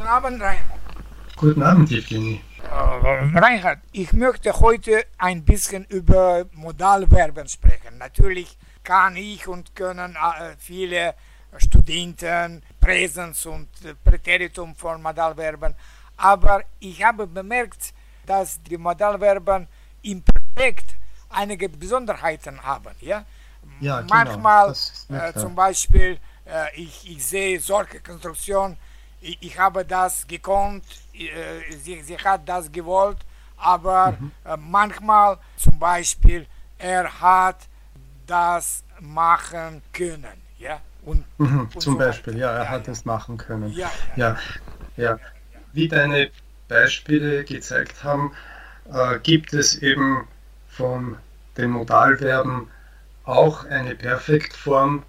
Guten Abend, Reinhard. Guten Abend, Evgeny. Äh, Reinhard, ich möchte heute ein bisschen über Modalverben sprechen. Natürlich kann ich und können äh, viele Studenten Präsens und Präteritum von Modalverben, aber ich habe bemerkt, dass die Modalverben im Projekt einige Besonderheiten haben. Ja? Ja, Manchmal genau. äh, zum Beispiel, äh, ich, ich sehe solche Konstruktionen, ich, ich habe das gekonnt, äh, sie, sie hat das gewollt, aber Mhm. äh, manchmal zum Beispiel, er hat das machen können. Ja? Und, Mhm, und zum so weiter. Beispiel, ja, er Ja, hat ja. es machen können. Ja, ja. Ja, ja. Wie deine Beispiele gezeigt haben, äh, gibt es eben von den Modalverben auch eine Perfektform,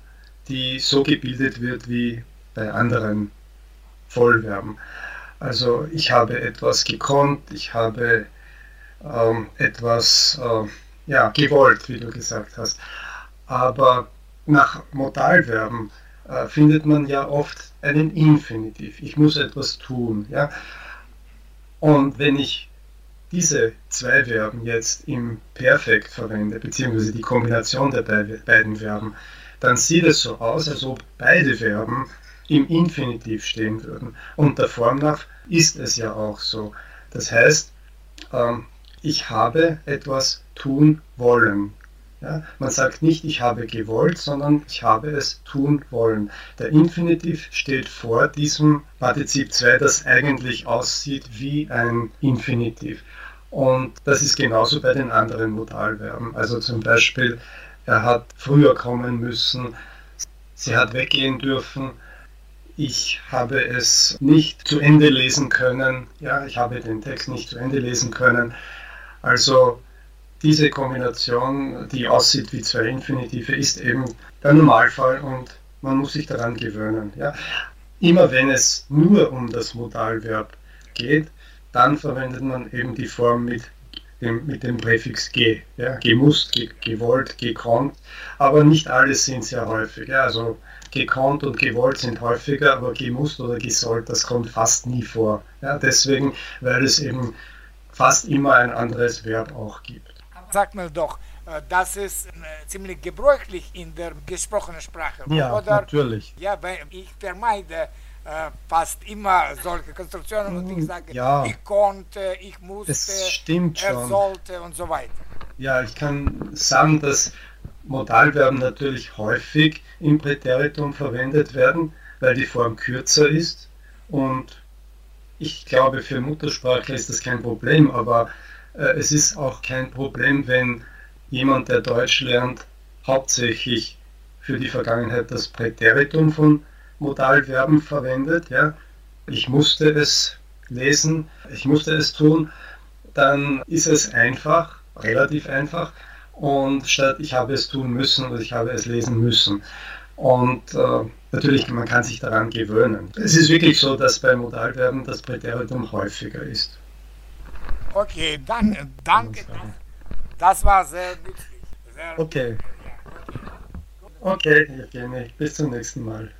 die so gebildet wird wie bei anderen Vollverben. Also ich habe etwas gekonnt, ich habe ähm, etwas äh, ja, gewollt, wie du gesagt hast. Aber nach Modalverben äh, findet man ja oft einen Infinitiv. Ich muss etwas tun. Ja? Und wenn ich diese zwei Verben jetzt im Perfekt verwende, beziehungsweise die Kombination der bei- beiden Verben, dann sieht es so aus, als ob beide Verben im Infinitiv stehen würden. Und der Form nach ist es ja auch so. Das heißt, ähm, ich habe etwas tun wollen. Ja, man sagt nicht, ich habe gewollt, sondern ich habe es tun wollen. Der Infinitiv steht vor diesem Partizip 2, das eigentlich aussieht wie ein Infinitiv. Und das ist genauso bei den anderen Modalverben. Also zum Beispiel, er hat früher kommen müssen, sie hat weggehen dürfen, ich habe es nicht zu Ende lesen können, ja, ich habe den Text nicht zu Ende lesen können. Also diese Kombination, die aussieht wie zwei Infinitive, ist eben der Normalfall und man muss sich daran gewöhnen. Ja. Immer wenn es nur um das Modalverb geht, dann verwendet man eben die Form mit dem, mit dem Präfix ge. Ja. Gemusst, ge, gewollt, gekonnt, aber nicht alles sind sehr häufig. Ja. Also gekonnt und gewollt sind häufiger, aber gemusst oder gesollt, das kommt fast nie vor. Ja. Deswegen, weil es eben fast immer ein anderes Verb auch gibt. Sag mir doch, äh, das ist äh, ziemlich gebräuchlich in der gesprochenen Sprache. Ja, Oder natürlich. Ja, weil ich vermeide fast immer solche Konstruktionen und ich sage, Ja. ich konnte, ich musste, er sollte und so weiter. Ja, ich kann sagen, dass Modalverben natürlich häufig im Präteritum verwendet werden, weil die Form kürzer ist. Und ich glaube, für Muttersprachler ist das kein Problem, aber äh, es ist auch kein Problem, wenn jemand, der Deutsch lernt, hauptsächlich für die Vergangenheit das Präteritum von Modalverben verwendet. Ja. Ich musste es lesen, ich musste es tun, dann ist es einfach, relativ einfach. Und statt ich habe es tun müssen oder ich habe es lesen müssen. Und äh, natürlich, man kann sich daran gewöhnen. Es ist wirklich so, dass bei Modalverben das Präteritum häufiger ist. Okay, dann äh, danke. Das, war sehr nützlich. Sehr, okay. okay, Evgeny, bis zum nächsten Mal.